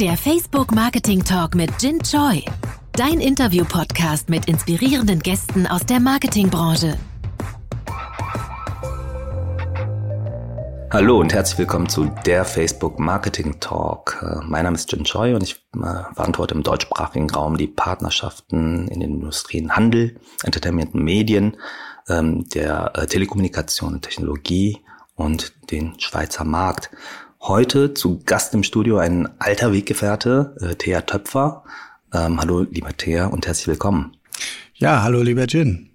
Der Facebook Marketing Talk mit Jin Choi. Dein Interview-Podcast mit inspirierenden Gästen aus der Marketingbranche. Hallo und herzlich willkommen zu der Facebook Marketing Talk. Äh, mein Name ist Jin Choi und ich äh, verantworte im deutschsprachigen Raum die Partnerschaften in den Industrien Handel, Entertainment und Medien, ähm, der äh, Telekommunikation und Technologie und den Schweizer Markt. Heute zu Gast im Studio ein alter Weggefährte, äh, Thea Töpfer. Ähm, hallo, lieber Thea und herzlich willkommen. Ja, hallo, lieber Jin.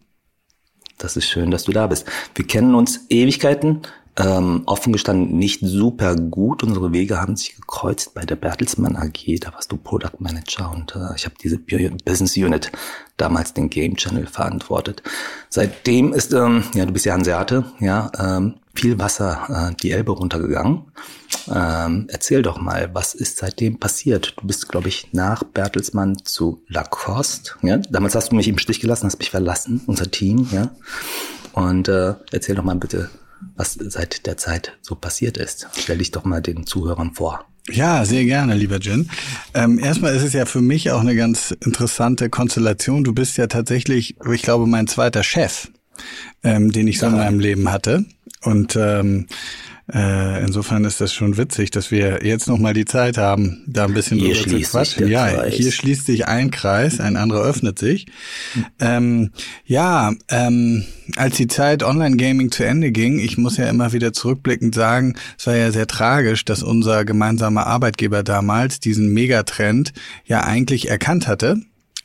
Das ist schön, dass du da bist. Wir kennen uns Ewigkeiten, ähm, offen gestanden nicht super gut. Unsere Wege haben sich gekreuzt bei der Bertelsmann AG. Da warst du Product Manager und äh, ich habe diese Business Unit damals den Game Channel verantwortet. Seitdem ist, ähm, ja, du bist ja Hanseate, ja, ähm, viel Wasser äh, die Elbe runtergegangen. Ähm, erzähl doch mal, was ist seitdem passiert? Du bist, glaube ich, nach Bertelsmann zu Lacoste. Ja? Damals hast du mich im Stich gelassen, hast mich verlassen, unser Team. Ja? Und äh, erzähl doch mal bitte, was seit der Zeit so passiert ist. Stell dich doch mal den Zuhörern vor. Ja, sehr gerne, lieber Jin. Ähm, erstmal ist es ja für mich auch eine ganz interessante Konstellation. Du bist ja tatsächlich, ich glaube, mein zweiter Chef, ähm, den ich so in meinem Leben hatte. Und ähm, äh, insofern ist das schon witzig, dass wir jetzt noch mal die Zeit haben, da ein bisschen hier drüber zu quatschen. Ja, Kreis. hier schließt sich ein Kreis, ein anderer öffnet sich. Hm. Ähm, ja, ähm, als die Zeit Online-Gaming zu Ende ging, ich muss ja immer wieder zurückblickend sagen, es war ja sehr tragisch, dass unser gemeinsamer Arbeitgeber damals diesen Megatrend ja eigentlich erkannt hatte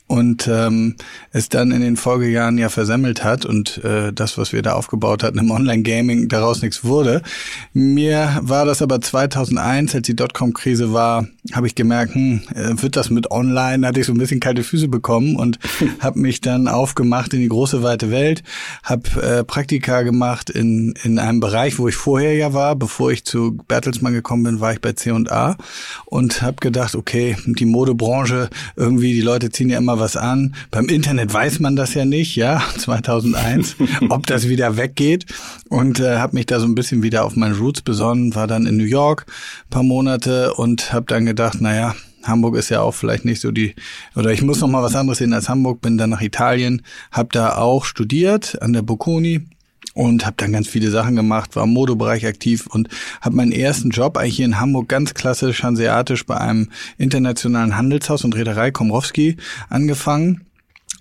und ähm, es dann in den Folgejahren ja versemmelt hat und äh, das, was wir da aufgebaut hatten im Online-Gaming, daraus nichts wurde. Mir war das aber 2001, als die Dotcom-Krise war, habe ich gemerkt, hm, äh, wird das mit Online, hatte ich so ein bisschen kalte Füße bekommen und habe mich dann aufgemacht in die große weite Welt, habe äh, Praktika gemacht in, in einem Bereich, wo ich vorher ja war, bevor ich zu Bertelsmann gekommen bin, war ich bei C&A und habe gedacht, okay, die Modebranche, irgendwie, die Leute ziehen ja immer was an. Beim Internet weiß man das ja nicht, ja, 2001, ob das wieder weggeht. Und äh, habe mich da so ein bisschen wieder auf meine Roots besonnen, war dann in New York paar Monate und habe dann gedacht, naja, Hamburg ist ja auch vielleicht nicht so die, oder ich muss noch mal was anderes sehen als Hamburg, bin dann nach Italien, habe da auch studiert an der Bocconi und habe dann ganz viele Sachen gemacht, war im Modebereich aktiv und habe meinen ersten Job eigentlich hier in Hamburg ganz klassisch hanseatisch bei einem internationalen Handelshaus und Reederei Komrowski angefangen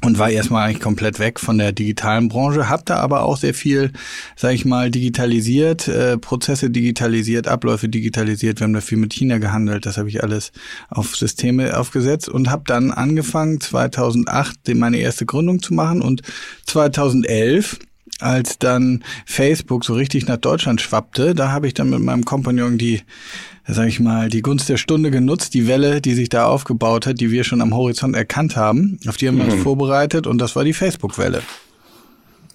und war erstmal eigentlich komplett weg von der digitalen Branche, hab da aber auch sehr viel, sag ich mal, digitalisiert, äh, Prozesse digitalisiert, Abläufe digitalisiert. Wir haben da viel mit China gehandelt, das habe ich alles auf Systeme aufgesetzt und habe dann angefangen 2008 meine erste Gründung zu machen und 2011 als dann Facebook so richtig nach Deutschland schwappte, da habe ich dann mit meinem Kompagnon die, sag ich mal, die Gunst der Stunde genutzt, die Welle, die sich da aufgebaut hat, die wir schon am Horizont erkannt haben, auf die haben wir uns mhm. vorbereitet und das war die Facebook-Welle.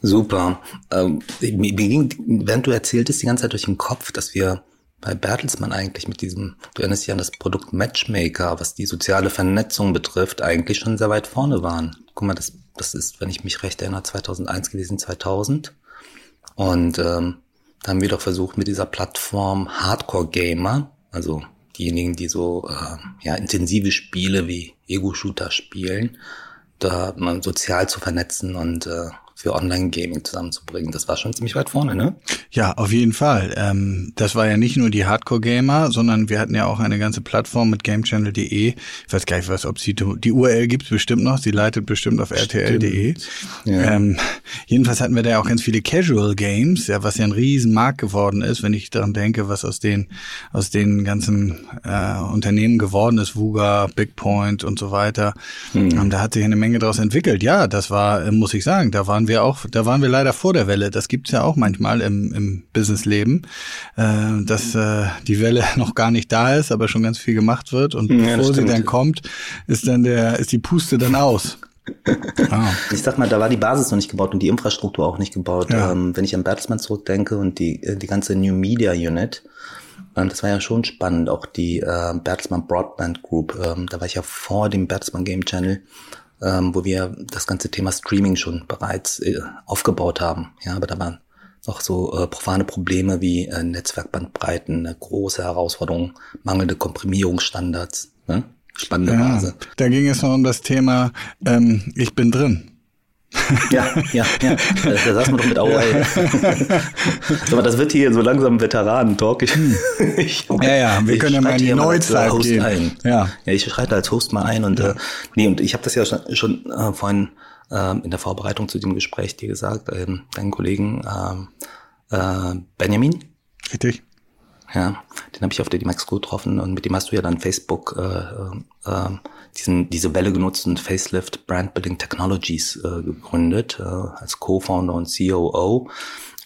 Super. Ähm, mir ging, während du erzähltest, die ganze Zeit durch den Kopf, dass wir bei Bertelsmann eigentlich mit diesem, du erinnerst dich an das Produkt Matchmaker, was die soziale Vernetzung betrifft, eigentlich schon sehr weit vorne waren. Guck mal, das das ist, wenn ich mich recht erinnere, 2001 gewesen, 2000. Und ähm, da haben wir doch versucht mit dieser Plattform Hardcore Gamer, also diejenigen, die so äh, ja intensive Spiele wie Ego-Shooter spielen, da man sozial zu vernetzen und äh, für Online-Gaming zusammenzubringen. Das war schon ziemlich weit vorne, ne? Ja, auf jeden Fall. Ähm, das war ja nicht nur die Hardcore-Gamer, sondern wir hatten ja auch eine ganze Plattform mit gamechannel.de. Ich weiß gar nicht, was, ob sie, die URL gibt's bestimmt noch, sie leitet bestimmt auf rtl.de. Ja. Ähm, jedenfalls hatten wir da ja auch ganz viele Casual Games, ja, was ja ein Riesenmarkt geworden ist, wenn ich daran denke, was aus den, aus den ganzen äh, Unternehmen geworden ist, Vuga, Bigpoint und so weiter. Hm. Ähm, da hat sich eine Menge daraus entwickelt. Ja, das war, äh, muss ich sagen, da waren wir wir auch, da waren wir leider vor der Welle. Das gibt's ja auch manchmal im, im Businessleben, äh, dass äh, die Welle noch gar nicht da ist, aber schon ganz viel gemacht wird und ja, bevor sie dann kommt, ist dann der, ist die Puste dann aus. ah. Ich sag mal, da war die Basis noch nicht gebaut und die Infrastruktur auch nicht gebaut. Ja. Ähm, wenn ich an Bertelsmann zurückdenke und die, äh, die ganze New Media Unit, ähm, das war ja schon spannend, auch die äh, Bertelsmann Broadband Group, ähm, da war ich ja vor dem Bertelsmann Game Channel ähm, wo wir das ganze Thema Streaming schon bereits äh, aufgebaut haben. Ja, aber da waren noch so äh, profane Probleme wie äh, Netzwerkbandbreiten, eine große Herausforderung, mangelnde Komprimierungsstandards. Ne? Spannende Ja, Phase. da ging es noch um das Thema, ähm, ich bin drin. Ja, ja, ja. Da, saß man doch mit Auer. Aber das wird hier so langsam Veteranen-Talk. Ich, ich, Ja, ja, wir können ja mal in die Neuzeit gehen. Ein. Ja. ja, ich schreite als Host mal ein und äh, nee, und ich habe das ja schon, schon äh, vorhin äh, in der Vorbereitung zu dem Gespräch dir gesagt, ähm, deinen Kollegen ähm, äh, Benjamin, Richtig? Ja, den habe ich auf der D-Max getroffen und mit dem hast du ja dann Facebook äh, äh, diesen, diese Welle genutzt und Facelift Brand Building Technologies äh, gegründet äh, als Co-Founder und COO.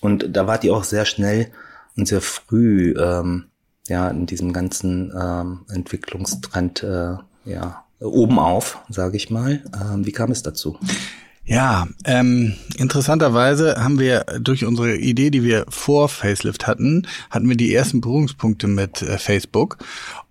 Und da wart ihr auch sehr schnell und sehr früh ähm, ja in diesem ganzen ähm, Entwicklungstrend äh, ja oben auf, sage ich mal. Ähm, wie kam es dazu? Ja, ähm, interessanterweise haben wir durch unsere Idee, die wir vor Facelift hatten, hatten wir die ersten Berührungspunkte mit äh, Facebook.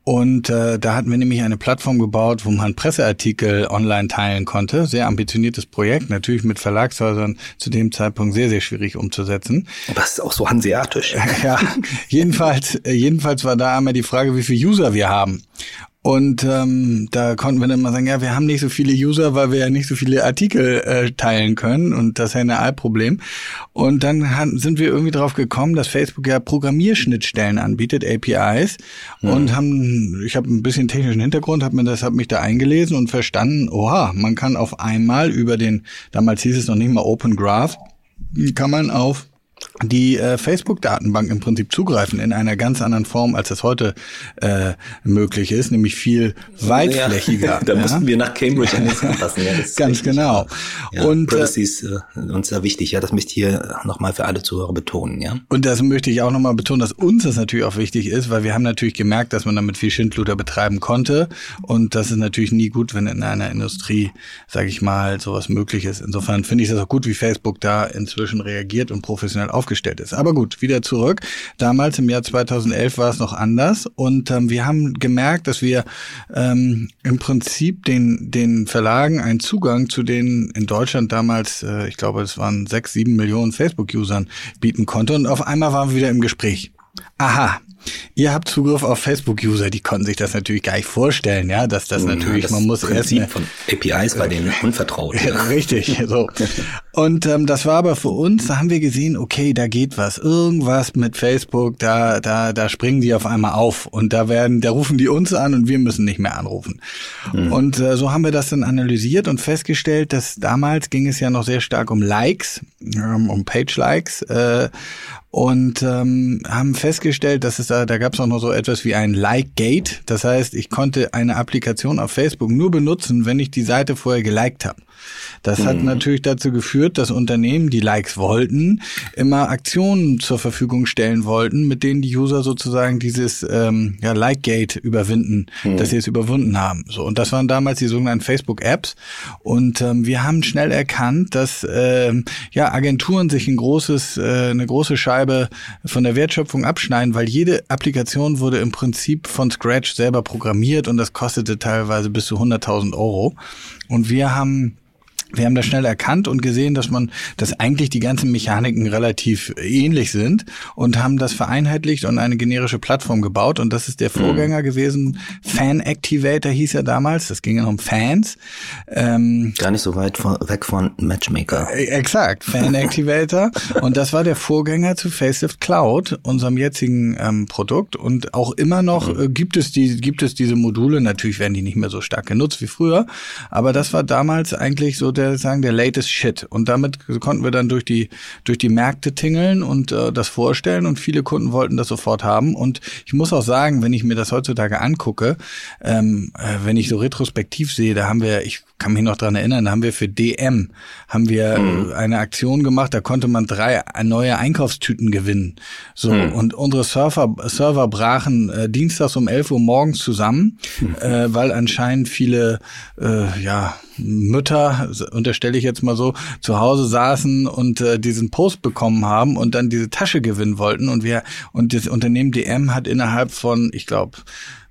Und äh, da hatten wir nämlich eine Plattform gebaut, wo man Presseartikel online teilen konnte. Sehr ambitioniertes Projekt, natürlich mit Verlagshäusern zu dem Zeitpunkt sehr, sehr schwierig umzusetzen. Es ist auch so hanseatisch. Ja, jedenfalls, äh, jedenfalls war da einmal die Frage, wie viele User wir haben. Und ähm, da konnten wir dann mal sagen, ja, wir haben nicht so viele User, weil wir ja nicht so viele Artikel äh, teilen können. Und das ist ja ein Altproblem. Und dann han- sind wir irgendwie drauf gekommen, dass Facebook ja Programmierschnittstellen anbietet, APIs, und haben, ich habe ein bisschen technischen Hintergrund, habe mir das, habe mich da eingelesen und verstanden, oha, man kann auf einmal über den, damals hieß es noch nicht mal Open Graph, kann man auf die äh, Facebook-Datenbank im Prinzip zugreifen in einer ganz anderen Form, als das heute äh, möglich ist, nämlich viel weitflächiger. da ja? mussten wir nach Cambridge anpassen. Ja, das Ganz genau. Ja, Und, äh, Privacy ist äh, uns sehr wichtig. Ja, das möchte ich hier nochmal für alle Zuhörer betonen. Ja. Und das möchte ich auch nochmal betonen, dass uns das natürlich auch wichtig ist, weil wir haben natürlich gemerkt, dass man damit viel Schindluder betreiben konnte. Und das ist natürlich nie gut, wenn in einer Industrie, sage ich mal, sowas möglich ist. Insofern finde ich das auch gut, wie Facebook da inzwischen reagiert und professionell aufgestellt ist. Aber gut, wieder zurück. Damals im Jahr 2011 war es noch anders. Und ähm, wir haben gemerkt, dass wir ähm, im Prinzip den, den Verlagen einen Zugang zu den in Deutschland damals, äh, ich glaube, es waren sechs, sieben Millionen Facebook-Usern bieten konnte. Und auf einmal waren wir wieder im Gespräch. Aha. Ihr habt Zugriff auf Facebook-User, die konnten sich das natürlich gar nicht vorstellen, ja, dass das natürlich, das man muss erst Prinzip eine, von APIs bei denen unvertraut. ja, Ja. richtig, so. Und ähm, das war aber für uns, da haben wir gesehen, okay, da geht was, irgendwas mit Facebook, da, da, da springen die auf einmal auf und da werden, da rufen die uns an und wir müssen nicht mehr anrufen. Und äh, so haben wir das dann analysiert und festgestellt, dass damals ging es ja noch sehr stark um Likes, ähm, um Page-Likes. Äh, und ähm, haben festgestellt, dass es da, da gab es auch noch so etwas wie ein Like-Gate. Das heißt, ich konnte eine Applikation auf Facebook nur benutzen, wenn ich die Seite vorher geliked habe. Das hat natürlich dazu geführt, dass Unternehmen, die Likes wollten, immer Aktionen zur Verfügung stellen wollten, mit denen die User sozusagen dieses ähm, ja, Like-Gate überwinden, dass sie es überwunden haben. So und das waren damals die sogenannten Facebook-Apps. Und ähm, wir haben schnell erkannt, dass ähm, ja Agenturen sich ein großes, äh, eine große Scheibe von der Wertschöpfung abschneiden, weil jede Applikation wurde im Prinzip von Scratch selber programmiert und das kostete teilweise bis zu 100.000 Euro. Und wir haben wir haben das schnell erkannt und gesehen, dass man, dass eigentlich die ganzen Mechaniken relativ ähnlich sind und haben das vereinheitlicht und eine generische Plattform gebaut. Und das ist der Vorgänger gewesen. Fan Activator hieß er damals. Das ging ja um Fans. Ähm, Gar nicht so weit von, weg von Matchmaker. äh, Exakt, Fan Activator. und das war der Vorgänger zu Facelift Cloud, unserem jetzigen ähm, Produkt. Und auch immer noch äh, gibt es die, gibt es diese Module. Natürlich werden die nicht mehr so stark genutzt wie früher. Aber das war damals eigentlich so der, sagen, der latest Shit. Und damit konnten wir dann durch die, durch die Märkte tingeln und äh, das vorstellen. Und viele Kunden wollten das sofort haben. Und ich muss auch sagen, wenn ich mir das heutzutage angucke, ähm, äh, wenn ich so retrospektiv sehe, da haben wir, ich kann mich noch dran erinnern, da haben wir für DM haben wir äh, eine Aktion gemacht, da konnte man drei neue Einkaufstüten gewinnen. So und unsere Surfer Server brachen äh, dienstags um 11 Uhr morgens zusammen, äh, weil anscheinend viele äh, ja Mütter, unterstelle ich jetzt mal so, zu Hause saßen und äh, diesen Post bekommen haben und dann diese Tasche gewinnen wollten und wir und das Unternehmen DM hat innerhalb von, ich glaube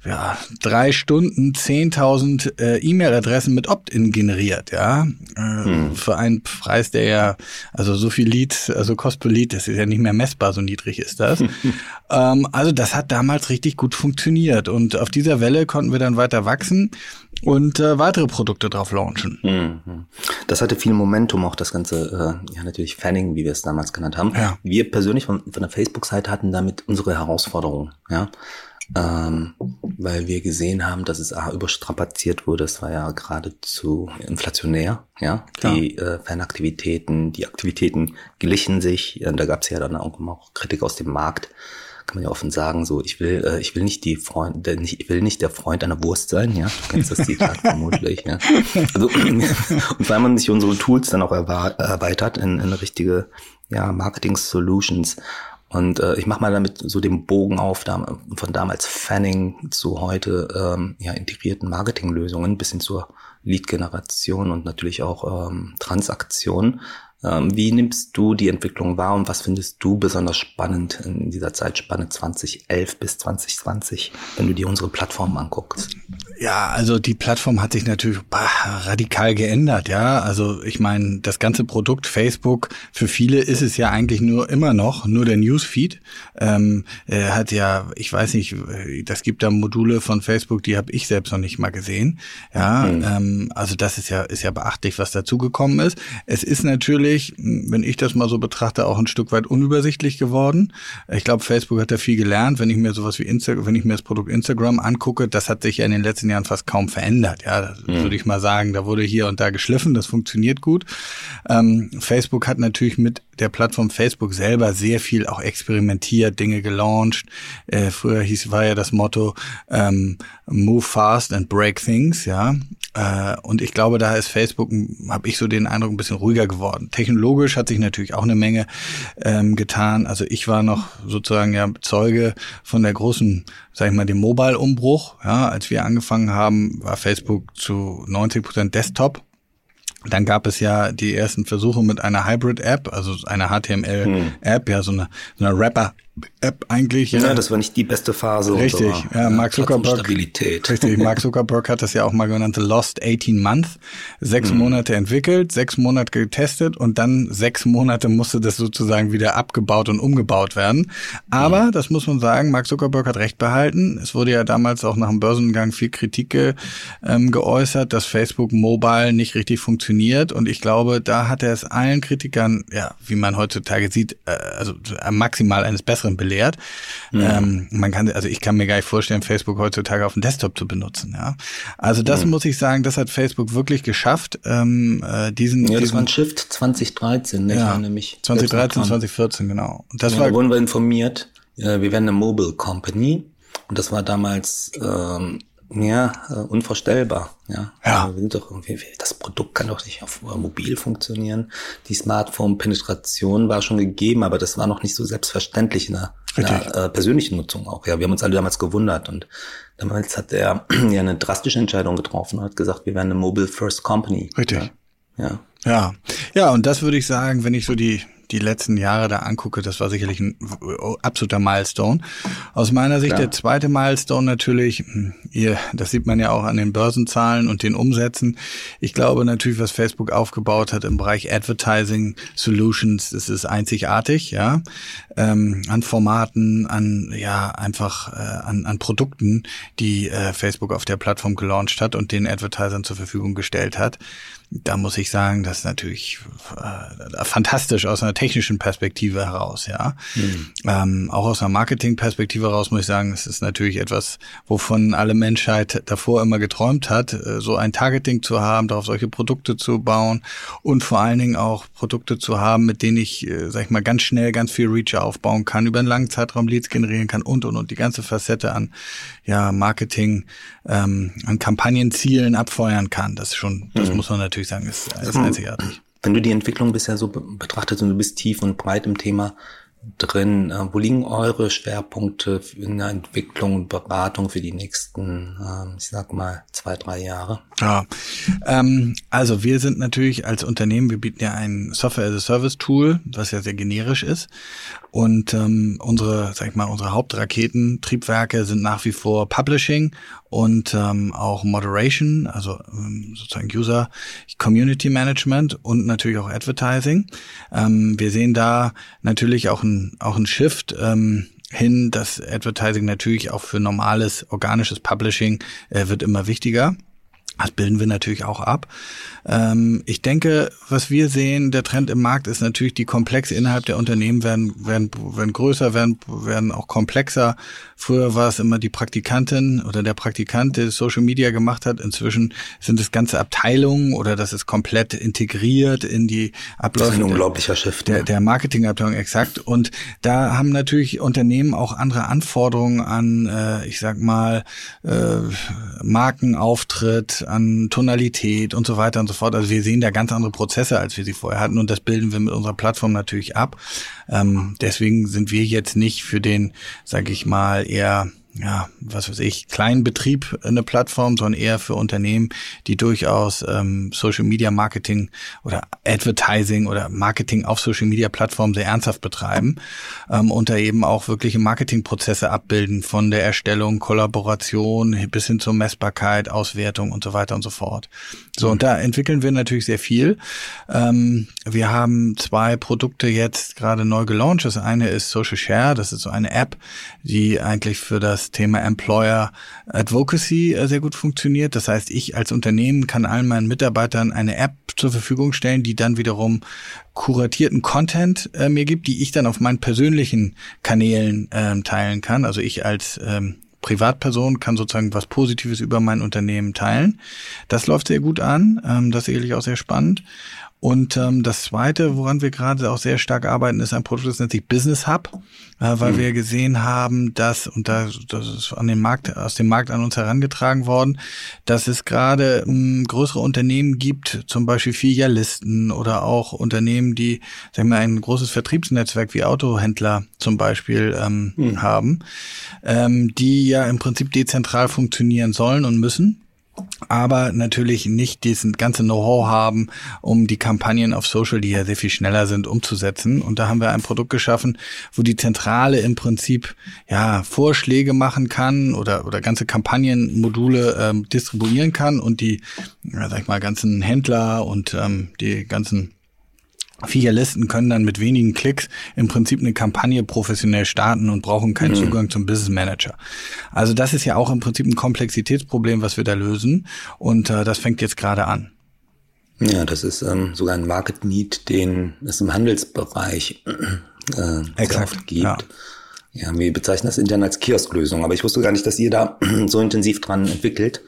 ja, drei Stunden 10.000 äh, E-Mail-Adressen mit Opt-in generiert, ja, äh, hm. für einen Preis, der ja, also so viel Lead, also Kost per Lead, das ist ja nicht mehr messbar, so niedrig ist das. ähm, also das hat damals richtig gut funktioniert und auf dieser Welle konnten wir dann weiter wachsen und äh, weitere Produkte drauf launchen. Mhm. Das hatte viel Momentum, auch das ganze, äh, ja natürlich Fanning, wie wir es damals genannt haben. Ja. Wir persönlich von, von der Facebook-Seite hatten damit unsere Herausforderung, ja ähm, weil wir gesehen haben, dass es A, überstrapaziert wurde. Es war ja geradezu inflationär, ja. Klar. Die äh, Fanaktivitäten, die Aktivitäten glichen sich. Ja, da gab es ja dann auch, auch Kritik aus dem Markt. Kann man ja offen sagen, so ich will, äh, ich will nicht die Freund, äh, nicht, ich will nicht der Freund einer Wurst sein, ja. Du kennst das Zitat vermutlich, ja. Also und weil man sich unsere Tools dann auch erweitert in, in richtige ja, Marketing Solutions und äh, ich mache mal damit so den Bogen auf, da, von damals Fanning zu heute ähm, ja, integrierten Marketinglösungen bis hin zur Lead-Generation und natürlich auch ähm, Transaktion. Ähm, wie nimmst du die Entwicklung wahr und was findest du besonders spannend in dieser Zeitspanne 2011 bis 2020, wenn du dir unsere Plattform anguckst? Ja, also die Plattform hat sich natürlich bah, radikal geändert, ja. Also ich meine, das ganze Produkt Facebook, für viele ist es ja eigentlich nur immer noch nur der Newsfeed. Ähm, er hat ja, ich weiß nicht, das gibt da Module von Facebook, die habe ich selbst noch nicht mal gesehen. Ja, mhm. ähm, also das ist ja ist ja beachtlich, was dazugekommen ist. Es ist natürlich, wenn ich das mal so betrachte, auch ein Stück weit unübersichtlich geworden. Ich glaube, Facebook hat da viel gelernt. Wenn ich mir sowas wie Instagram, wenn ich mir das Produkt Instagram angucke, das hat sich ja in den letzten letzten Jahren fast kaum verändert. Ja, mhm. würde ich mal sagen. Da wurde hier und da geschliffen, das funktioniert gut. Ähm, Facebook hat natürlich mit der Plattform Facebook selber sehr viel auch experimentiert, Dinge gelauncht. Äh, früher hieß war ja das Motto ähm, Move fast and break things, ja. Äh, und ich glaube, da ist Facebook, habe ich so den Eindruck, ein bisschen ruhiger geworden. Technologisch hat sich natürlich auch eine Menge ähm, getan. Also ich war noch sozusagen ja Zeuge von der großen, sag ich mal, dem Mobile-Umbruch. Ja, als wir angefangen haben, war Facebook zu 90 Prozent Desktop. Dann gab es ja die ersten Versuche mit einer Hybrid-App, also einer HTML-App, hm. ja, so eine, so eine Rapper, App eigentlich. Ja, ja, das war nicht die beste Phase. Richtig, so. ja, Mark Zuckerberg. Stabilität. Richtig, Mark Zuckerberg hat das ja auch mal genannt, Lost 18 Months. Sechs mhm. Monate entwickelt, sechs Monate getestet und dann sechs Monate musste das sozusagen wieder abgebaut und umgebaut werden. Aber, mhm. das muss man sagen, Mark Zuckerberg hat recht behalten. Es wurde ja damals auch nach dem Börsengang viel Kritik ge, ähm, geäußert, dass Facebook Mobile nicht richtig funktioniert. Und ich glaube, da hat er es allen Kritikern, ja, wie man heutzutage sieht, äh, also maximal eines besseren Besseren belehrt. Mhm. Ähm, man kann, also ich kann mir gar nicht vorstellen, Facebook heutzutage auf dem Desktop zu benutzen. Ja, also das mhm. muss ich sagen, das hat Facebook wirklich geschafft. Ähm, äh, diesen, ja, das diesen, war ein Shift 2013, ne? ja, nämlich 2013, 2014 genau. Und das ja, war, da wurden wir informiert. Äh, wir werden eine Mobile Company und das war damals ähm, ja, äh, unvorstellbar. Ja, ja. Sind doch irgendwie, das Produkt kann doch nicht auf mobil funktionieren. Die Smartphone-Penetration war schon gegeben, aber das war noch nicht so selbstverständlich in der, in der äh, persönlichen Nutzung auch. Ja, wir haben uns alle damals gewundert und damals hat er ja eine drastische Entscheidung getroffen und hat gesagt, wir werden eine Mobile First Company. Richtig. Ja. ja. Ja, ja, und das würde ich sagen, wenn ich so die die letzten Jahre da angucke, das war sicherlich ein absoluter Milestone. Aus meiner Sicht Klar. der zweite Milestone natürlich, hm, ihr, das sieht man ja auch an den Börsenzahlen und den Umsätzen. Ich glaube natürlich, was Facebook aufgebaut hat im Bereich Advertising Solutions, das ist einzigartig, ja, ähm, an Formaten, an ja einfach äh, an, an Produkten, die äh, Facebook auf der Plattform gelauncht hat und den Advertisern zur Verfügung gestellt hat da muss ich sagen, das ist natürlich äh, fantastisch aus einer technischen Perspektive heraus, ja. Mhm. Ähm, auch aus einer Marketingperspektive heraus muss ich sagen, es ist natürlich etwas, wovon alle Menschheit davor immer geträumt hat, äh, so ein Targeting zu haben, darauf solche Produkte zu bauen und vor allen Dingen auch Produkte zu haben, mit denen ich, äh, sag ich mal, ganz schnell ganz viel Reach aufbauen kann, über einen langen Zeitraum Leads generieren kann und und und die ganze Facette an ja Marketing, ähm, an Kampagnenzielen abfeuern kann. Das ist schon, das mhm. muss man natürlich sagen, ist, ist einzigartig. Wenn du die Entwicklung bisher so betrachtest und du bist tief und breit im Thema, drin. Äh, wo liegen eure Schwerpunkte in der Entwicklung und Beratung für die nächsten, äh, ich sag mal, zwei, drei Jahre? Ja, ähm, also wir sind natürlich als Unternehmen, wir bieten ja ein Software-as-a-Service-Tool, was ja sehr generisch ist. Und ähm, unsere, sag ich mal, unsere Hauptraketentriebwerke sind nach wie vor Publishing und ähm, auch Moderation, also ähm, sozusagen User Community Management und natürlich auch Advertising. Ähm, wir sehen da natürlich auch ein auch ein Shift. Ähm, hin, dass Advertising natürlich auch für normales organisches Publishing äh, wird immer wichtiger. Das bilden wir natürlich auch ab. Ähm, ich denke, was wir sehen, der Trend im Markt ist natürlich, die Komplexe innerhalb der Unternehmen werden, werden, werden größer, werden, werden auch komplexer. Früher war es immer die Praktikantin oder der Praktikant, der Social Media gemacht hat. Inzwischen sind es ganze Abteilungen oder das ist komplett integriert in die Abläufe. Das ist ein unglaublicher Shift. Der, der Marketingabteilung, exakt. Und da haben natürlich Unternehmen auch andere Anforderungen an, äh, ich sag mal, äh, Markenauftritt, an Tonalität und so weiter und so fort. Also wir sehen da ganz andere Prozesse, als wir sie vorher hatten und das bilden wir mit unserer Plattform natürlich ab. Ähm, deswegen sind wir jetzt nicht für den, sage ich mal, eher ja, was weiß ich, kleinen Betrieb eine Plattform, sondern eher für Unternehmen, die durchaus ähm, Social Media Marketing oder Advertising oder Marketing auf Social Media Plattformen sehr ernsthaft betreiben ähm, und da eben auch wirkliche Marketingprozesse abbilden von der Erstellung, Kollaboration bis hin zur Messbarkeit, Auswertung und so weiter und so fort. So, und da entwickeln wir natürlich sehr viel. Ähm, wir haben zwei Produkte jetzt gerade neu gelauncht. Das eine ist Social Share, das ist so eine App, die eigentlich für das das Thema Employer Advocacy äh, sehr gut funktioniert. Das heißt, ich als Unternehmen kann allen meinen Mitarbeitern eine App zur Verfügung stellen, die dann wiederum kuratierten Content äh, mir gibt, die ich dann auf meinen persönlichen Kanälen äh, teilen kann. Also ich als ähm, Privatperson kann sozusagen was Positives über mein Unternehmen teilen. Das läuft sehr gut an. Ähm, das ist sicherlich auch sehr spannend. Und ähm, das Zweite, woran wir gerade auch sehr stark arbeiten, ist ein Produkt, das nennt sich Business Hub, äh, weil mhm. wir gesehen haben, dass, und da, das ist an den Markt, aus dem Markt an uns herangetragen worden, dass es gerade ähm, größere Unternehmen gibt, zum Beispiel Filialisten oder auch Unternehmen, die sagen wir, ein großes Vertriebsnetzwerk wie Autohändler zum Beispiel ähm, mhm. haben, ähm, die ja im Prinzip dezentral funktionieren sollen und müssen aber natürlich nicht diesen ganze Know-how haben, um die Kampagnen auf Social, die ja sehr viel schneller sind, umzusetzen. Und da haben wir ein Produkt geschaffen, wo die Zentrale im Prinzip ja Vorschläge machen kann oder oder ganze Kampagnenmodule ähm, distribuieren kann und die, ja, sag ich mal, ganzen Händler und ähm, die ganzen Filialisten können dann mit wenigen Klicks im Prinzip eine Kampagne professionell starten und brauchen keinen mhm. Zugang zum Business Manager. Also das ist ja auch im Prinzip ein Komplexitätsproblem, was wir da lösen. Und äh, das fängt jetzt gerade an. Ja, das ist ähm, sogar ein Market Need, den es im Handelsbereich äh, Exakt, gibt. Ja. ja, wir bezeichnen das intern als Kiosklösung, aber ich wusste gar nicht, dass ihr da so intensiv dran entwickelt.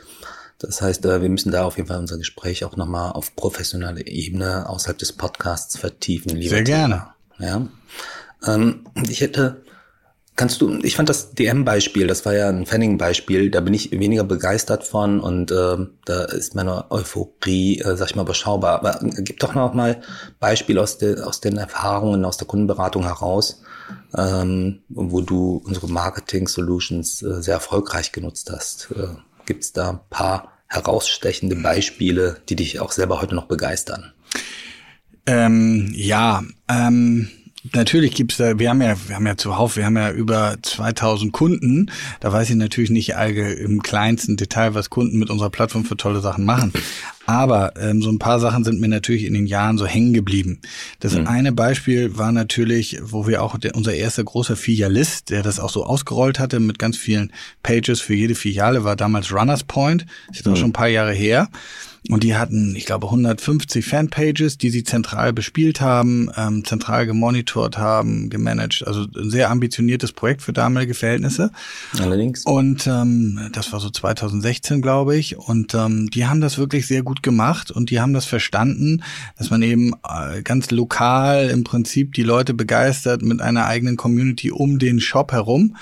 Das heißt, äh, wir müssen da auf jeden Fall unser Gespräch auch nochmal auf professioneller Ebene außerhalb des Podcasts vertiefen. Lieber Sehr gerne. Ja. Ähm, ich hätte, kannst du, ich fand das DM-Beispiel, das war ja ein Fanning-Beispiel, da bin ich weniger begeistert von und äh, da ist meine Euphorie, äh, sag ich mal, überschaubar. Aber gib doch noch mal Beispiele aus, de, aus den Erfahrungen, aus der Kundenberatung heraus, ähm, wo du unsere Marketing-Solutions äh, sehr erfolgreich genutzt hast. Äh, Gibt es da ein paar herausstechende Beispiele, die dich auch selber heute noch begeistern? Ähm, ja, ähm, natürlich gibt's da, wir haben ja, wir haben ja zuhauf, wir haben ja über 2000 Kunden. Da weiß ich natürlich nicht im kleinsten Detail, was Kunden mit unserer Plattform für tolle Sachen machen. Aber ähm, so ein paar Sachen sind mir natürlich in den Jahren so hängen geblieben. Das mhm. eine Beispiel war natürlich, wo wir auch der, unser erster großer Filialist, der das auch so ausgerollt hatte mit ganz vielen Pages für jede Filiale, war damals Runners Point. Das ist mhm. auch schon ein paar Jahre her. Und die hatten, ich glaube, 150 Fanpages, die sie zentral bespielt haben, ähm, zentral gemonitort haben, gemanagt. Also ein sehr ambitioniertes Projekt für damalige Verhältnisse. Allerdings. Und ähm, das war so 2016, glaube ich. Und ähm, die haben das wirklich sehr gut gemacht und die haben das verstanden, dass man eben äh, ganz lokal im Prinzip die Leute begeistert mit einer eigenen Community um den Shop herum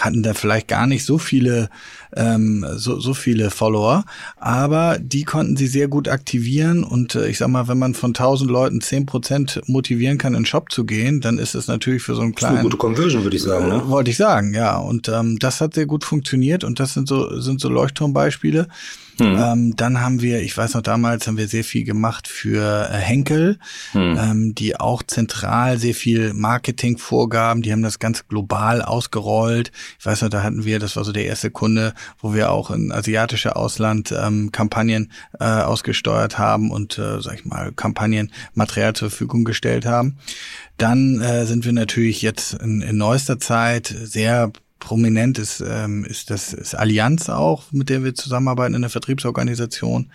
hatten da vielleicht gar nicht so viele ähm, so, so viele Follower, aber die konnten sie sehr gut aktivieren und äh, ich sag mal, wenn man von 1000 Leuten 10% motivieren kann, in den Shop zu gehen, dann ist es natürlich für so einen kleinen... Das ist eine gute Conversion, würde ich sagen. Ne? Wollte ich sagen, ja. Und ähm, das hat sehr gut funktioniert und das sind so, sind so Leuchtturmbeispiele. Hm. Ähm, dann haben wir, ich weiß noch damals, haben wir sehr viel gemacht für äh, Henkel, hm. ähm, die auch zentral sehr viel Marketing vorgaben. Die haben das ganz global ausgerollt. Ich weiß noch, da hatten wir, das war so der erste Kunde, wo wir auch in asiatische Ausland ähm, Kampagnen äh, ausgesteuert haben und, äh, sag ich mal, Kampagnenmaterial zur Verfügung gestellt haben. Dann äh, sind wir natürlich jetzt in, in neuester Zeit sehr prominent ist, ähm, ist das ist Allianz auch, mit der wir zusammenarbeiten in der Vertriebsorganisation.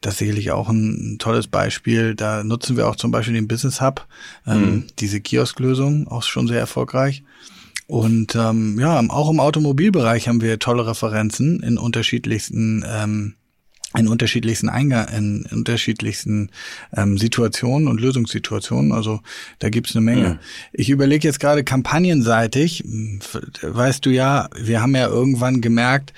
Das ist sicherlich auch ein, ein tolles Beispiel. Da nutzen wir auch zum Beispiel den Business Hub, ähm, mhm. diese Kiosklösung, auch schon sehr erfolgreich. Und ähm, ja, auch im Automobilbereich haben wir tolle Referenzen in unterschiedlichsten ähm, in unterschiedlichsten Eingang, in unterschiedlichsten ähm, Situationen und Lösungssituationen. Also da gibt's eine Menge. Ja. Ich überlege jetzt gerade kampagnenseitig, weißt du ja, wir haben ja irgendwann gemerkt,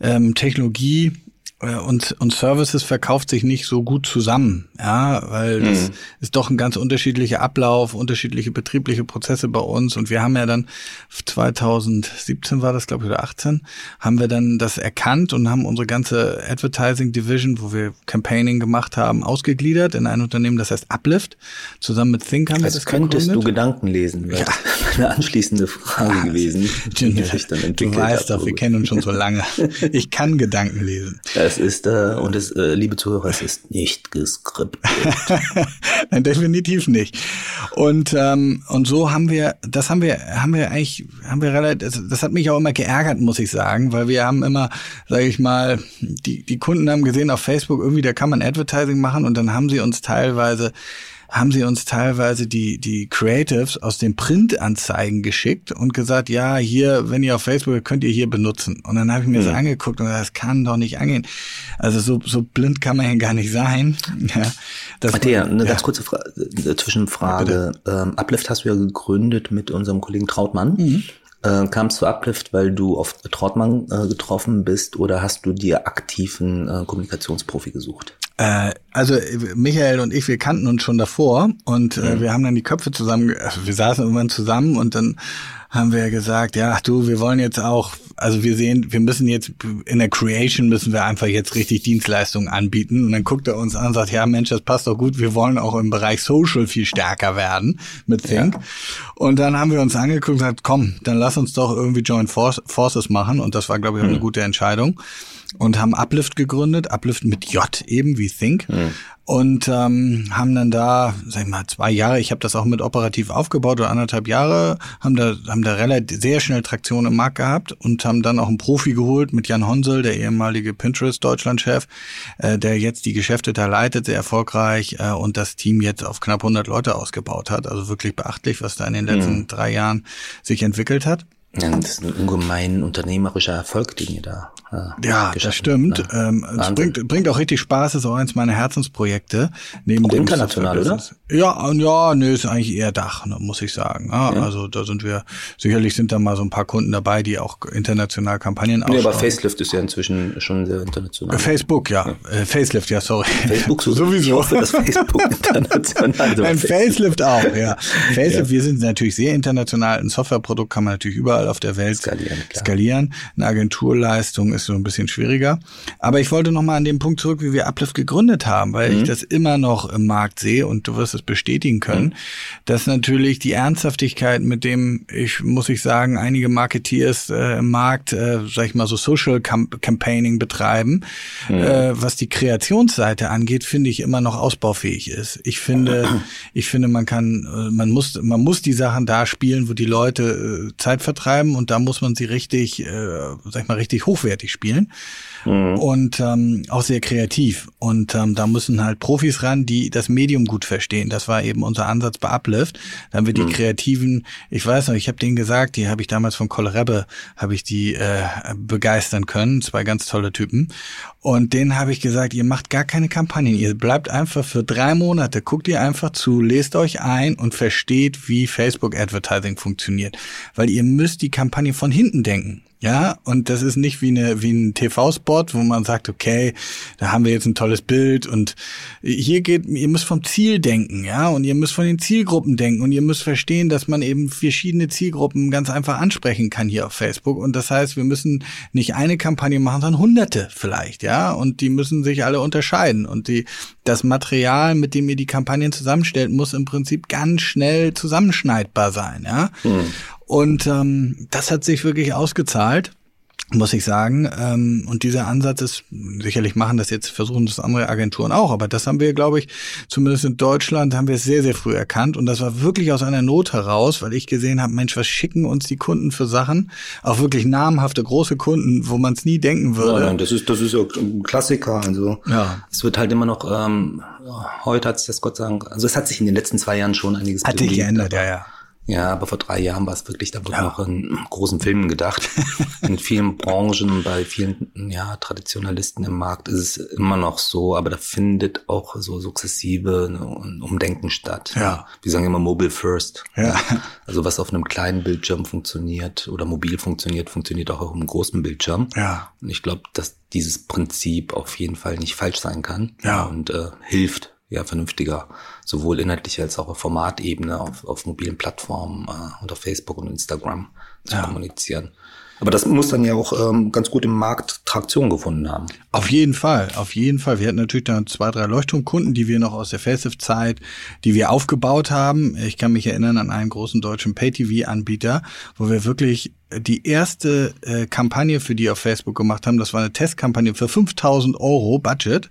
ähm, Technologie und, und Services verkauft sich nicht so gut zusammen, ja, weil das mhm. ist doch ein ganz unterschiedlicher Ablauf, unterschiedliche betriebliche Prozesse bei uns und wir haben ja dann 2017 war das glaube ich oder 18 haben wir dann das erkannt und haben unsere ganze Advertising Division, wo wir Campaigning gemacht haben, ausgegliedert in ein Unternehmen, das heißt Uplift, zusammen mit Think haben wir das könntest gegründet. du Gedanken lesen, wäre ja. eine anschließende Frage ah, gewesen, entwickelt Du weißt doch, wir kennen uns schon so lange. Ich kann Gedanken lesen. Ja, es ist, äh, und es, äh, liebe Zuhörer, es ist nicht geskriptet. Nein, definitiv nicht. Und, ähm, und so haben wir, das haben wir, haben wir eigentlich, haben wir relativ, das, hat mich auch immer geärgert, muss ich sagen, weil wir haben immer, sage ich mal, die, die Kunden haben gesehen auf Facebook, irgendwie, da kann man Advertising machen und dann haben sie uns teilweise haben sie uns teilweise die, die Creatives aus den Printanzeigen geschickt und gesagt, ja, hier, wenn ihr auf Facebook könnt ihr hier benutzen. Und dann habe ich mir mhm. das angeguckt und gesagt, das kann doch nicht angehen. Also so, so blind kann man ja gar nicht sein. Ja, das Matthäa, eine ja. ganz kurze Fra äh, Zwischenfrage. Ja, ähm, Uplift hast du ja gegründet mit unserem Kollegen Trautmann. Mhm. Äh, kamst du Uplift, weil du auf Trautmann äh, getroffen bist oder hast du dir aktiven äh, Kommunikationsprofi gesucht? Äh, also Michael und ich, wir kannten uns schon davor und äh, mhm. wir haben dann die Köpfe zusammen, also wir saßen irgendwann zusammen und dann haben wir gesagt, ja, du, wir wollen jetzt auch, also wir sehen, wir müssen jetzt in der Creation müssen wir einfach jetzt richtig Dienstleistungen anbieten. Und dann guckt er uns an und sagt, ja, Mensch, das passt doch gut, wir wollen auch im Bereich Social viel stärker werden mit Think. Ja. Und dann haben wir uns angeguckt und gesagt, komm, dann lass uns doch irgendwie Joint Forces machen. Und das war, glaube ich, auch eine hm. gute Entscheidung und haben Uplift gegründet, Uplift mit J eben wie Think mhm. und ähm, haben dann da, sag ich mal, zwei Jahre, ich habe das auch mit operativ aufgebaut oder anderthalb Jahre, haben da haben da relativ sehr schnell Traktion im Markt gehabt und haben dann auch einen Profi geholt mit Jan Honsel, der ehemalige Pinterest Deutschlandchef, äh, der jetzt die Geschäfte da leitet, sehr erfolgreich äh, und das Team jetzt auf knapp 100 Leute ausgebaut hat, also wirklich beachtlich, was da in den letzten mhm. drei Jahren sich entwickelt hat. Ja, das ist ein ungemein unternehmerischer Erfolg, den ihr da äh, Ja, das stimmt. Ja. Ähm, es bringt, bringt auch richtig Spaß, ist auch eins meiner Herzensprojekte. Neben auch dem international, oder? Ja, ja, nö, ist eigentlich eher Dach, ne, muss ich sagen. Ja, ja. Also da sind wir, sicherlich sind da mal so ein paar Kunden dabei, die auch international Kampagnen aussteuern. Ja, aber Facelift ist ja inzwischen schon sehr international. Facebook, ja. Äh, Facelift, ja, sorry. Facebook sowieso. Ich hoffe, dass Facebook international Ein Facelift auch, ja. Facelift, wir sind natürlich sehr international. Ein Softwareprodukt kann man natürlich überall überall auf der Welt skalieren. skalieren. Eine Agenturleistung ist so ein bisschen schwieriger. Aber ich wollte noch mal an den Punkt zurück, wie wir Uplift gegründet haben, weil mhm. ich das immer noch im Markt sehe und du wirst es bestätigen können, mhm. dass natürlich die Ernsthaftigkeit, mit dem ich, muss ich sagen, einige Marketeers äh, im Markt, äh, sag ich mal so Social Camp Campaigning betreiben, mhm. äh, was die Kreationsseite angeht, finde ich immer noch ausbaufähig ist. Ich finde, ich finde, man kann, äh, man muss, man muss die Sachen da spielen, wo die Leute äh, Zeit vertreiben betreiben und da muss man sie richtig, äh, sag ich mal, richtig hochwertig spielen mhm. und ähm, auch sehr kreativ. Und ähm, da müssen halt Profis ran, die das Medium gut verstehen. Das war eben unser Ansatz bei Uplift. Da haben wir die mhm. Kreativen, ich weiß noch, ich habe denen gesagt, die habe ich damals von Kolrebbe, habe ich die äh, begeistern können, zwei ganz tolle Typen. Und denen habe ich gesagt, ihr macht gar keine Kampagnen, ihr bleibt einfach für drei Monate, guckt ihr einfach zu, lest euch ein und versteht, wie Facebook Advertising funktioniert. Weil ihr müsst die Kampagne von hinten denken. Ja, und das ist nicht wie eine wie ein TV-Spot, wo man sagt, okay, da haben wir jetzt ein tolles Bild und hier geht, ihr müsst vom Ziel denken, ja, und ihr müsst von den Zielgruppen denken und ihr müsst verstehen, dass man eben verschiedene Zielgruppen ganz einfach ansprechen kann hier auf Facebook und das heißt, wir müssen nicht eine Kampagne machen, sondern hunderte vielleicht, ja, und die müssen sich alle unterscheiden und die das Material, mit dem ihr die Kampagnen zusammenstellt, muss im Prinzip ganz schnell zusammenschneidbar sein, ja. Hm. Und ähm, das hat sich wirklich ausgezahlt muss ich sagen. Ähm, und dieser Ansatz ist, sicherlich machen das jetzt, versuchen das andere Agenturen auch, aber das haben wir, glaube ich, zumindest in Deutschland, haben wir es sehr, sehr früh erkannt. Und das war wirklich aus einer Not heraus, weil ich gesehen habe, Mensch, was schicken uns die Kunden für Sachen? Auch wirklich namhafte, große Kunden, wo man es nie denken würde. Ja, das ist, das ist ja ein Klassiker. Also ja. es wird halt immer noch, ähm, heute hat sich das Gott sagen, also es hat sich in den letzten zwei Jahren schon einiges Hat sich geändert, ja, ja. Ja, aber vor drei Jahren war es wirklich, da wurde ja. noch in großen Filmen gedacht. in vielen Branchen, bei vielen ja, Traditionalisten im Markt ist es immer noch so, aber da findet auch so sukzessive ein Umdenken statt. Ja. Wir sagen immer Mobile First. Ja. Also was auf einem kleinen Bildschirm funktioniert oder mobil funktioniert, funktioniert auch auf einem großen Bildschirm. Ja. Und ich glaube, dass dieses Prinzip auf jeden Fall nicht falsch sein kann. Ja. Und äh, hilft ja vernünftiger, sowohl inhaltlich als auch auf Formatebene, auf, auf mobilen Plattformen äh, und auf Facebook und Instagram zu ja. kommunizieren. Aber das muss dann ja auch ähm, ganz gut im Markt Traktion gefunden haben. Auf jeden Fall, auf jeden Fall. Wir hatten natürlich dann zwei, drei Leuchtturmkunden, die wir noch aus der Facelift-Zeit, die wir aufgebaut haben. Ich kann mich erinnern an einen großen deutschen Pay-TV-Anbieter, wo wir wirklich die erste äh, Kampagne für die auf Facebook gemacht haben, das war eine Testkampagne für 5000 Euro Budget.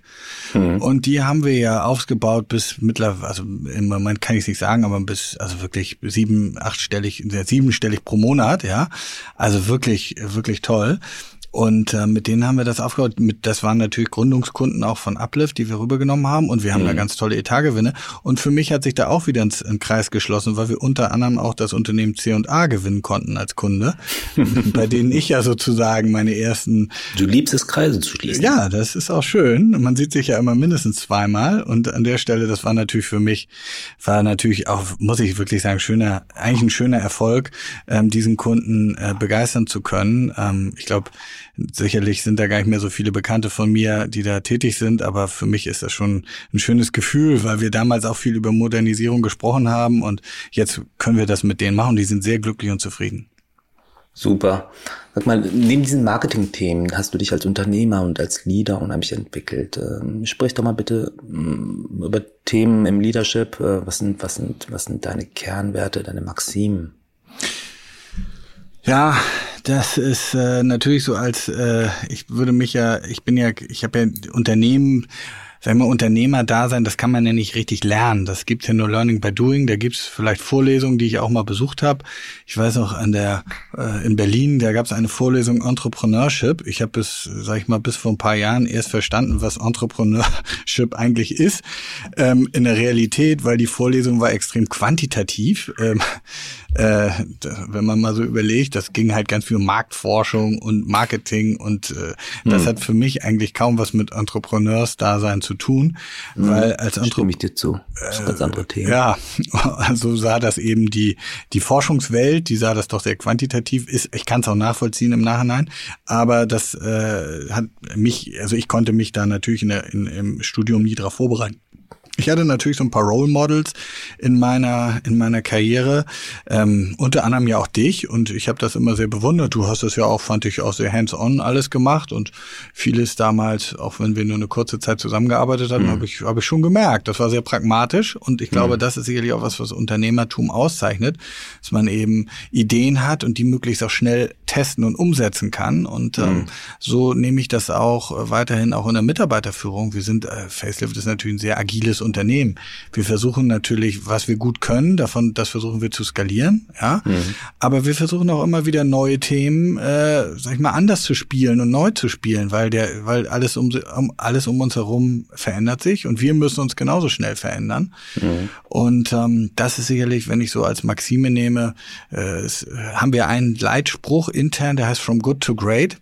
Mhm. Und die haben wir ja aufgebaut bis mittlerweile, also im Moment kann ich es nicht sagen, aber bis, also wirklich sieben, achtstellig, siebenstellig pro Monat, ja. Also wirklich, wirklich toll. Und äh, mit denen haben wir das aufgebaut. Mit, das waren natürlich Gründungskunden auch von Uplift, die wir rübergenommen haben. Und wir haben mhm. da ganz tolle Etatgewinne. Und für mich hat sich da auch wieder ein, ein Kreis geschlossen, weil wir unter anderem auch das Unternehmen C&A gewinnen konnten als Kunde, bei denen ich ja sozusagen meine ersten... Du liebst es, Kreise zu schließen. Ja, das ist auch schön. Man sieht sich ja immer mindestens zweimal. Und an der Stelle, das war natürlich für mich, war natürlich auch, muss ich wirklich sagen, schöner, eigentlich ein schöner Erfolg, ähm, diesen Kunden äh, begeistern zu können. Ähm, ich glaube, Sicherlich sind da gar nicht mehr so viele Bekannte von mir, die da tätig sind, aber für mich ist das schon ein schönes Gefühl, weil wir damals auch viel über Modernisierung gesprochen haben und jetzt können wir das mit denen machen. Die sind sehr glücklich und zufrieden. Super. Sag mal, neben diesen Marketing-Themen hast du dich als Unternehmer und als Leader unheimlich entwickelt. Ähm, sprich doch mal bitte mm, über Themen im Leadership. Äh, was sind, was sind, was sind deine Kernwerte, deine Maximen? Ja, das ist äh, natürlich so als äh, ich würde mich ja, ich bin ja, ich habe ja Unternehmen sagen wir, Unternehmer da sein, das kann man ja nicht richtig lernen. Das gibt's ja nur Learning by Doing. Da gibt's vielleicht Vorlesungen, die ich auch mal besucht habe. Ich weiß noch, an der äh, in Berlin, da gab's eine Vorlesung Entrepreneurship. Ich habe bis, sag ich mal, bis vor ein paar Jahren erst verstanden, was Entrepreneurship eigentlich ist. Ähm, in der Realität, weil die Vorlesung war extrem quantitativ. Ähm, äh, wenn man mal so überlegt, das ging halt ganz viel um Marktforschung und Marketing und äh, das hm. hat für mich eigentlich kaum was mit Entrepreneurs-Dasein zu tun, hm. weil als Entrepreneur ich dir zu. Das ist ganz andere Themen. Ja, also sah das eben die die Forschungswelt, die sah das doch sehr quantitativ ist. Ich kann es auch nachvollziehen im Nachhinein, aber das äh, hat mich, also ich konnte mich da natürlich in der, in, im Studium nie darauf vorbereiten. Ich hatte natürlich so ein paar Role Models in meiner in meiner Karriere, ähm, unter anderem ja auch dich und ich habe das immer sehr bewundert. Du hast das ja auch, fand ich auch sehr hands-on alles gemacht und vieles damals, auch wenn wir nur eine kurze Zeit zusammengearbeitet hatten, mhm. habe ich habe ich schon gemerkt. Das war sehr pragmatisch und ich glaube, mhm. das ist sicherlich auch was, was Unternehmertum auszeichnet, dass man eben Ideen hat und die möglichst auch schnell testen und umsetzen kann und ähm, mhm. so nehme ich das auch weiterhin auch in der Mitarbeiterführung. Wir sind äh, Facelift ist natürlich ein sehr agiles Unternehmen. Wir versuchen natürlich, was wir gut können, davon, das versuchen wir zu skalieren, ja. Mhm. Aber wir versuchen auch immer wieder neue Themen, äh, sag ich mal, anders zu spielen und neu zu spielen, weil der, weil alles um, um alles um uns herum verändert sich und wir müssen uns genauso schnell verändern. Mhm. Und ähm, das ist sicherlich, wenn ich so als Maxime nehme, äh, es, haben wir einen Leitspruch intern, der heißt From Good to Great.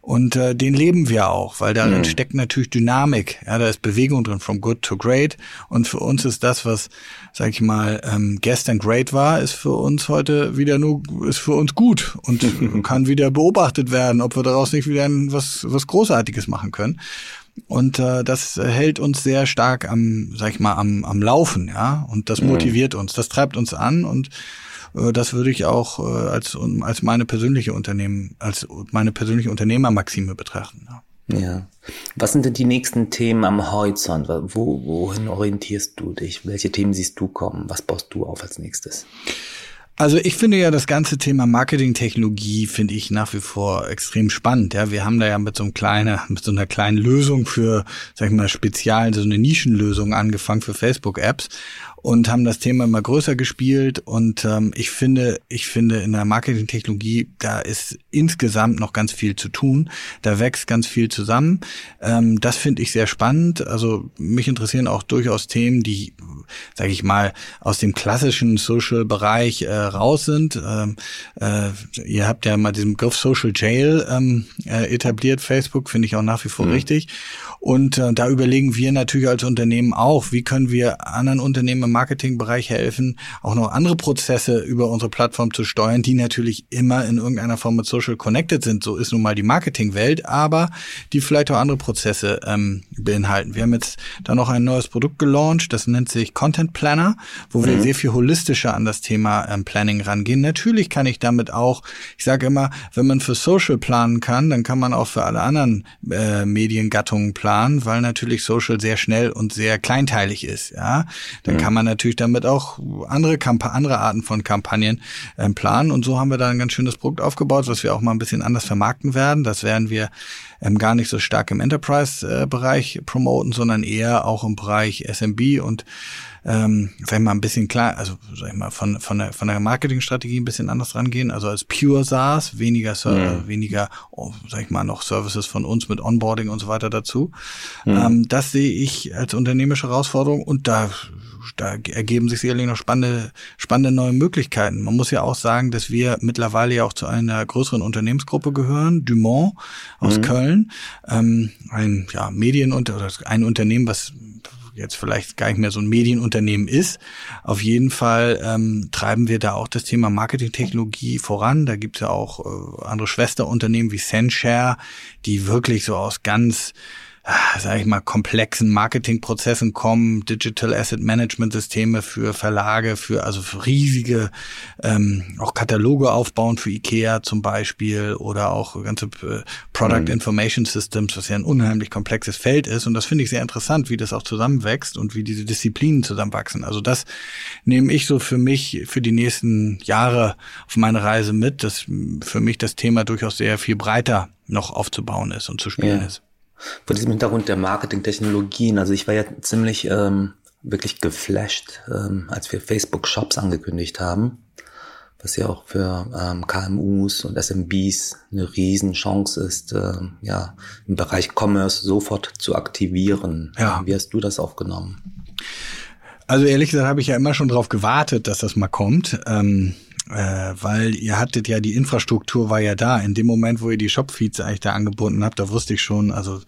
Und äh, den leben wir auch, weil darin mhm. steckt natürlich Dynamik. Ja, da ist Bewegung drin, from good to great. Und für uns ist das, was, sag ich mal, ähm, gestern great war, ist für uns heute wieder nur, ist für uns gut und kann wieder beobachtet werden, ob wir daraus nicht wieder was, was Großartiges machen können. Und äh, das hält uns sehr stark am, sag ich mal, am, am Laufen, ja. Und das mhm. motiviert uns, das treibt uns an und das würde ich auch äh, als, als meine persönliche Unternehmen, als meine persönliche Unternehmermaxime betrachten. Ja. Was sind denn die nächsten Themen am Horizont? Wo, wohin orientierst du dich? Welche Themen siehst du kommen? Was baust du auf als nächstes? Also ich finde ja das ganze Thema Marketingtechnologie finde ich nach wie vor extrem spannend. Ja, wir haben da ja mit so einem kleinen, mit so einer kleinen Lösung für, sag ich mal, spezial so eine Nischenlösung angefangen für Facebook-Apps und haben das Thema immer größer gespielt. Und ähm, ich finde, ich finde in der Marketingtechnologie, da ist insgesamt noch ganz viel zu tun. Da wächst ganz viel zusammen. Ähm, das finde ich sehr spannend. Also mich interessieren auch durchaus Themen, die, sage ich mal, aus dem klassischen Social-Bereich äh, raus sind. Ähm, äh, ihr habt ja mal diesen Begriff Social Jail ähm, äh, etabliert, Facebook, finde ich auch nach wie vor mhm. richtig. Und äh, da überlegen wir natürlich als Unternehmen auch, wie können wir anderen Unternehmen im Marketingbereich helfen, auch noch andere Prozesse über unsere Plattform zu steuern, die natürlich immer in irgendeiner Form mit Social connected sind. So ist nun mal die Marketingwelt, aber die vielleicht auch andere Prozesse ähm, beinhalten. Wir haben jetzt da noch ein neues Produkt gelauncht, das nennt sich Content Planner, wo wir mhm. sehr viel holistischer an das Thema ähm, Planning rangehen. Natürlich kann ich damit auch, ich sage immer, wenn man für Social planen kann, dann kann man auch für alle anderen äh, Mediengattungen planen planen, weil natürlich Social sehr schnell und sehr kleinteilig ist. Ja, dann mhm. kann man natürlich damit auch andere Kamp andere Arten von Kampagnen äh, planen. Und so haben wir da ein ganz schönes Produkt aufgebaut, was wir auch mal ein bisschen anders vermarkten werden. Das werden wir ähm, gar nicht so stark im Enterprise-Bereich äh, promoten, sondern eher auch im Bereich SMB und ähm, sag ich mal, ein bisschen klar, also sag ich mal, von, von der, von der Marketingstrategie ein bisschen anders rangehen, also als Pure SaaS, weniger, mhm. weniger, oh, sag ich mal, noch Services von uns mit Onboarding und so weiter dazu. Mhm. Ähm, das sehe ich als unternehmerische Herausforderung und da da ergeben sich sicherlich noch spannende, spannende neue Möglichkeiten. Man muss ja auch sagen, dass wir mittlerweile ja auch zu einer größeren Unternehmensgruppe gehören, Dumont aus mhm. Köln, ähm, ein ja, Medien- oder ein Unternehmen, was jetzt vielleicht gar nicht mehr so ein Medienunternehmen ist. Auf jeden Fall ähm, treiben wir da auch das Thema Marketingtechnologie voran. Da gibt es ja auch äh, andere Schwesterunternehmen wie Sendshare, die wirklich so aus ganz sage ich mal, komplexen Marketingprozessen kommen, Digital Asset Management Systeme für Verlage, für also für riesige ähm, auch Kataloge aufbauen für IKEA zum Beispiel oder auch ganze äh, Product mhm. Information Systems, was ja ein unheimlich komplexes Feld ist. Und das finde ich sehr interessant, wie das auch zusammenwächst und wie diese Disziplinen zusammenwachsen. Also das nehme ich so für mich für die nächsten Jahre auf meine Reise mit, dass für mich das Thema durchaus sehr viel breiter noch aufzubauen ist und zu spielen ja. ist vor diesem Hintergrund der Marketingtechnologien, also ich war ja ziemlich ähm, wirklich geflasht, ähm, als wir Facebook Shops angekündigt haben, was ja auch für ähm, KMUs und SMBs eine Riesenchance ist, äh, ja, im Bereich Commerce sofort zu aktivieren. Ja. Wie hast du das aufgenommen? Also ehrlich gesagt habe ich ja immer schon darauf gewartet, dass das mal kommt. Ähm, äh, weil ihr hattet ja die Infrastruktur war ja da. In dem Moment, wo ihr die Shopfeeds eigentlich da angebunden habt, da wusste ich schon, also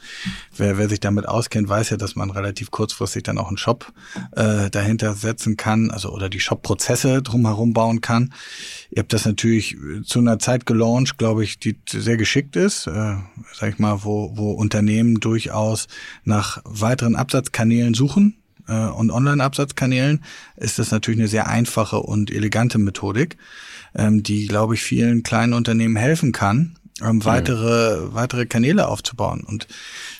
wer, wer sich damit auskennt, weiß ja, dass man relativ kurzfristig dann auch einen Shop äh, dahinter setzen kann, also oder die Shop-Prozesse drumherum bauen kann. Ihr habt das natürlich zu einer Zeit gelauncht, glaube ich, die sehr geschickt ist, äh, sag ich mal, wo, wo Unternehmen durchaus nach weiteren Absatzkanälen suchen äh, und Online-Absatzkanälen ist das natürlich eine sehr einfache und elegante Methodik, ähm, die, glaube ich, vielen kleinen Unternehmen helfen kann, ähm, weitere, mhm. weitere Kanäle aufzubauen. Und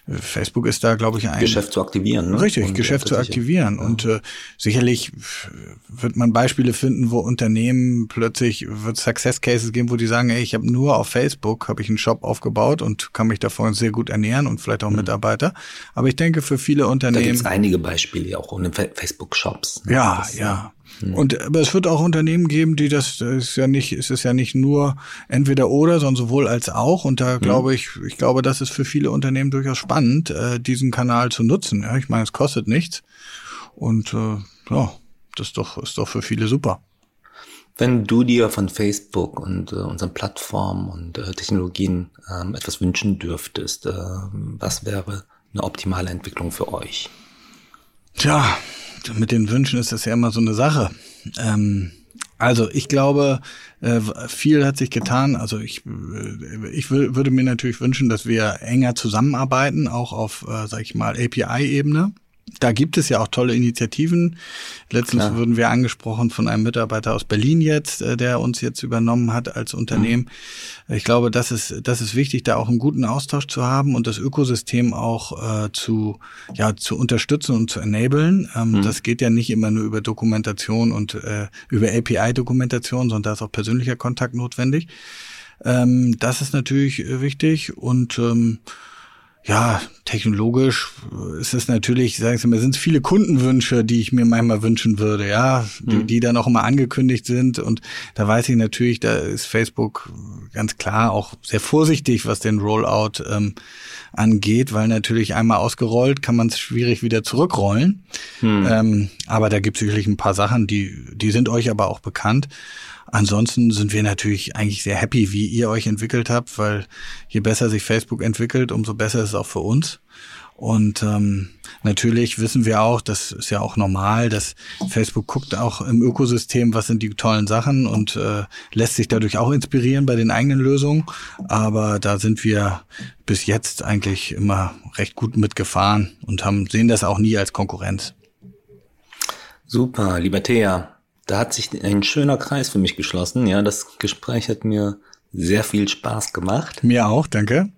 Facebook ist da, glaube ich, ein Geschäft zu aktivieren. Ne? Richtig, und Geschäft zu aktivieren. Ja. Und äh, sicherlich wird man Beispiele finden, wo Unternehmen plötzlich wird Success Cases geben, wo die sagen, ey, ich habe nur auf Facebook habe ich einen Shop aufgebaut und kann mich davon sehr gut ernähren und vielleicht auch mhm. Mitarbeiter. Aber ich denke, für viele Unternehmen. Da gibt es einige Beispiele auch in Facebook-Shops. Ne? Ja, das, ja. Und aber es wird auch Unternehmen geben, die das, das ist ja nicht, es ist ja nicht nur entweder oder, sondern sowohl als auch. Und da hm. glaube ich, ich glaube, das ist für viele Unternehmen durchaus spannend, äh, diesen Kanal zu nutzen. Ja, ich meine, es kostet nichts. Und äh, ja, das ist doch, ist doch für viele super. Wenn du dir von Facebook und äh, unseren Plattformen und äh, Technologien ähm, etwas wünschen dürftest, äh, was wäre eine optimale Entwicklung für euch? Tja, mit den Wünschen ist das ja immer so eine Sache. Ähm, also ich glaube, äh, viel hat sich getan. Also ich, äh, ich würde mir natürlich wünschen, dass wir enger zusammenarbeiten, auch auf, äh, sag ich mal, API-Ebene da gibt es ja auch tolle Initiativen. Letztens Klar. wurden wir angesprochen von einem Mitarbeiter aus Berlin jetzt, äh, der uns jetzt übernommen hat als Unternehmen. Mhm. Ich glaube, das ist, das ist wichtig, da auch einen guten Austausch zu haben und das Ökosystem auch äh, zu, ja, zu unterstützen und zu enablen. Ähm, mhm. Das geht ja nicht immer nur über Dokumentation und äh, über API-Dokumentation, sondern da ist auch persönlicher Kontakt notwendig. Ähm, das ist natürlich äh, wichtig und ähm, ja, technologisch ist es natürlich, sagen Sie mal, sind es viele Kundenwünsche, die ich mir manchmal wünschen würde, ja, die, mhm. die dann auch immer angekündigt sind. Und da weiß ich natürlich, da ist Facebook ganz klar auch sehr vorsichtig, was den Rollout ähm, angeht, weil natürlich einmal ausgerollt kann man es schwierig wieder zurückrollen. Mhm. Ähm, aber da gibt es sicherlich ein paar Sachen, die, die sind euch aber auch bekannt. Ansonsten sind wir natürlich eigentlich sehr happy, wie ihr euch entwickelt habt, weil je besser sich Facebook entwickelt, umso besser ist es auch für uns. Und ähm, natürlich wissen wir auch, das ist ja auch normal, dass Facebook guckt auch im Ökosystem, was sind die tollen Sachen und äh, lässt sich dadurch auch inspirieren bei den eigenen Lösungen. Aber da sind wir bis jetzt eigentlich immer recht gut mitgefahren und haben sehen das auch nie als Konkurrenz. Super, lieber Thea, da hat sich ein schöner Kreis für mich geschlossen. Ja, das Gespräch hat mir sehr viel Spaß gemacht. Mir auch, danke.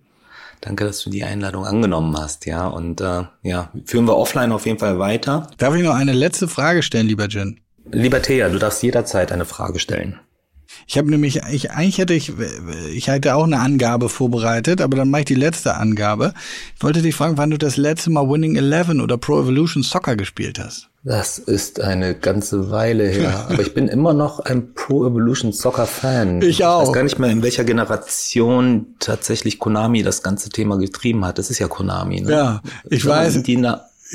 Danke, dass du die Einladung angenommen hast, ja. Und äh, ja, führen wir offline auf jeden Fall weiter. Darf ich noch eine letzte Frage stellen, lieber Jin? Lieber Thea, du darfst jederzeit eine Frage stellen. Ich habe nämlich, ich, eigentlich hätte ich, ich hätte auch eine Angabe vorbereitet, aber dann mache ich die letzte Angabe. Ich wollte dich fragen, wann du das letzte Mal Winning Eleven oder Pro Evolution Soccer gespielt hast. Das ist eine ganze Weile her, aber ich bin immer noch ein Pro Evolution Soccer Fan. Ich auch. Ich weiß gar nicht mehr, in welcher Generation tatsächlich Konami das ganze Thema getrieben hat. Das ist ja Konami. Ne? Ja, ich weiß. Sind die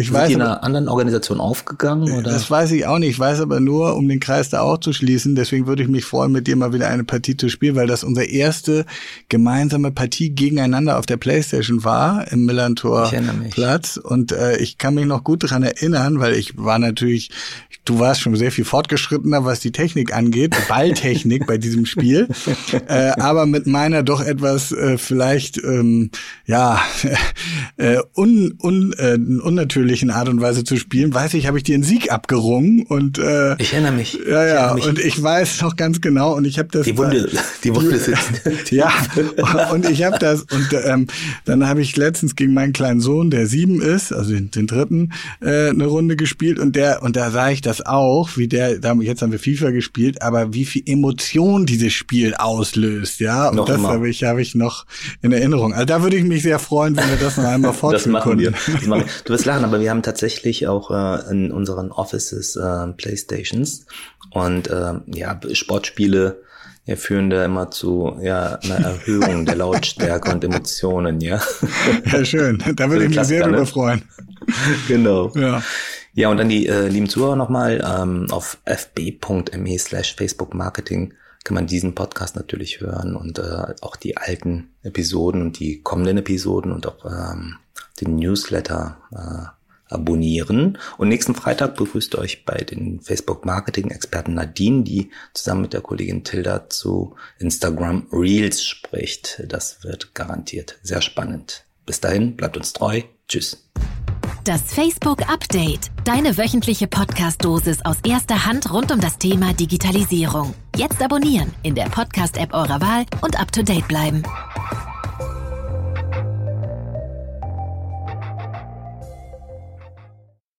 ich Sind weiß, die in einer anderen Organisation aufgegangen? Oder? Das weiß ich auch nicht. Ich weiß aber nur, um den Kreis da auch zu schließen, deswegen würde ich mich freuen, mit dir mal wieder eine Partie zu spielen, weil das unsere erste gemeinsame Partie gegeneinander auf der Playstation war, im Millantor Platz. Und äh, ich kann mich noch gut daran erinnern, weil ich war natürlich, du warst schon sehr viel fortgeschrittener, was die Technik angeht, Balltechnik bei diesem Spiel. Äh, aber mit meiner doch etwas äh, vielleicht ähm, ja äh, un, un, äh, unnatürlich natürlichen Art und Weise zu spielen, weiß ich, habe ich dir einen Sieg abgerungen und äh, ich erinnere mich. Ja, ja, mich. und ich weiß noch ganz genau und ich habe das die Wunde, die Wunde sitzt. ja, und ich habe das und ähm, dann habe ich letztens gegen meinen kleinen Sohn, der sieben ist, also den, den dritten, äh, eine Runde gespielt und der und da sah ich das auch, wie der, da, jetzt haben wir FIFA gespielt, aber wie viel Emotion dieses Spiel auslöst, ja, und noch das habe ich habe ich noch in Erinnerung. Also da würde ich mich sehr freuen, wenn wir das noch einmal fortführen das machen wir. Das machen wir. Du wirst lachen, aber wir haben tatsächlich auch äh, in unseren Offices äh, Playstations und äh, ja, Sportspiele ja, führen da immer zu ja, einer Erhöhung der Lautstärke und Emotionen, ja. Ja, schön. Da würde ich mich sehr drüber ne? freuen. Genau. Ja. Ja, und dann die äh, lieben Zuhörer nochmal ähm, auf fb.me slash Facebook Marketing kann man diesen Podcast natürlich hören und äh, auch die alten Episoden und die kommenden Episoden und auch ähm, den Newsletter äh, abonnieren. Und nächsten Freitag begrüßt euch bei den Facebook-Marketing-Experten Nadine, die zusammen mit der Kollegin Tilda zu Instagram Reels spricht. Das wird garantiert sehr spannend. Bis dahin, bleibt uns treu. Tschüss. Das Facebook Update. Deine wöchentliche Podcast-Dosis aus erster Hand rund um das Thema Digitalisierung. Jetzt abonnieren in der Podcast-App eurer Wahl und up to date bleiben.